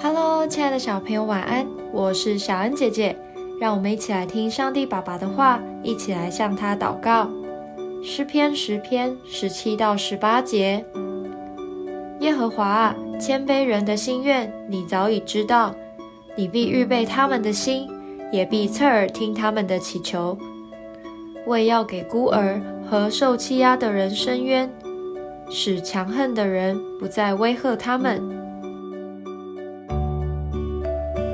Hello，亲爱的小朋友，晚安！我是小恩姐姐，让我们一起来听上帝爸爸的话，一起来向他祷告。诗篇十篇十七到十八节：耶和华啊，谦卑人的心愿，你早已知道，你必预备他们的心，也必侧耳听他们的祈求，为要给孤儿和受欺压的人伸冤，使强横的人不再威吓他们。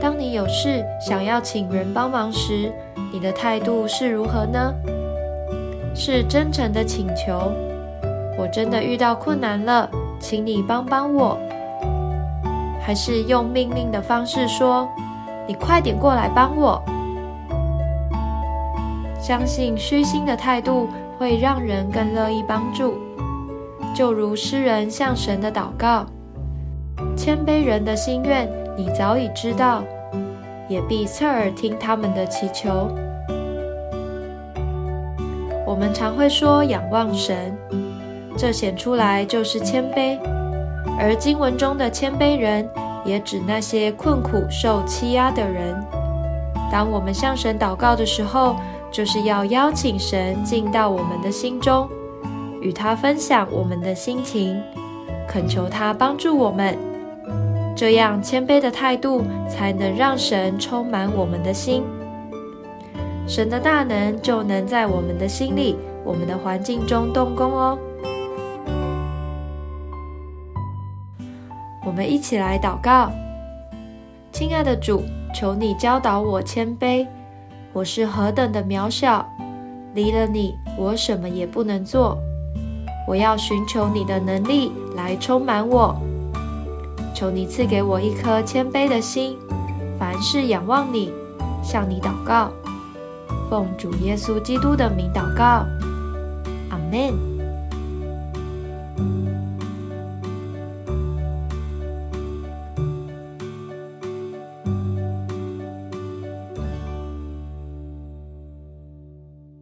当你有事想要请人帮忙时，你的态度是如何呢？是真诚的请求，我真的遇到困难了，请你帮帮我，还是用命令的方式说，你快点过来帮我？相信虚心的态度会让人更乐意帮助，就如诗人向神的祷告，谦卑人的心愿，你早已知道。也必侧耳听他们的祈求。我们常会说仰望神，这显出来就是谦卑。而经文中的谦卑人，也指那些困苦受欺压的人。当我们向神祷告的时候，就是要邀请神进到我们的心中，与他分享我们的心情，恳求他帮助我们。这样谦卑的态度，才能让神充满我们的心，神的大能就能在我们的心里、我们的环境中动工哦。我们一起来祷告：亲爱的主，求你教导我谦卑，我是何等的渺小，离了你，我什么也不能做。我要寻求你的能力来充满我。求你赐给我一颗谦卑的心，凡事仰望你，向你祷告，奉主耶稣基督的名祷告，阿门。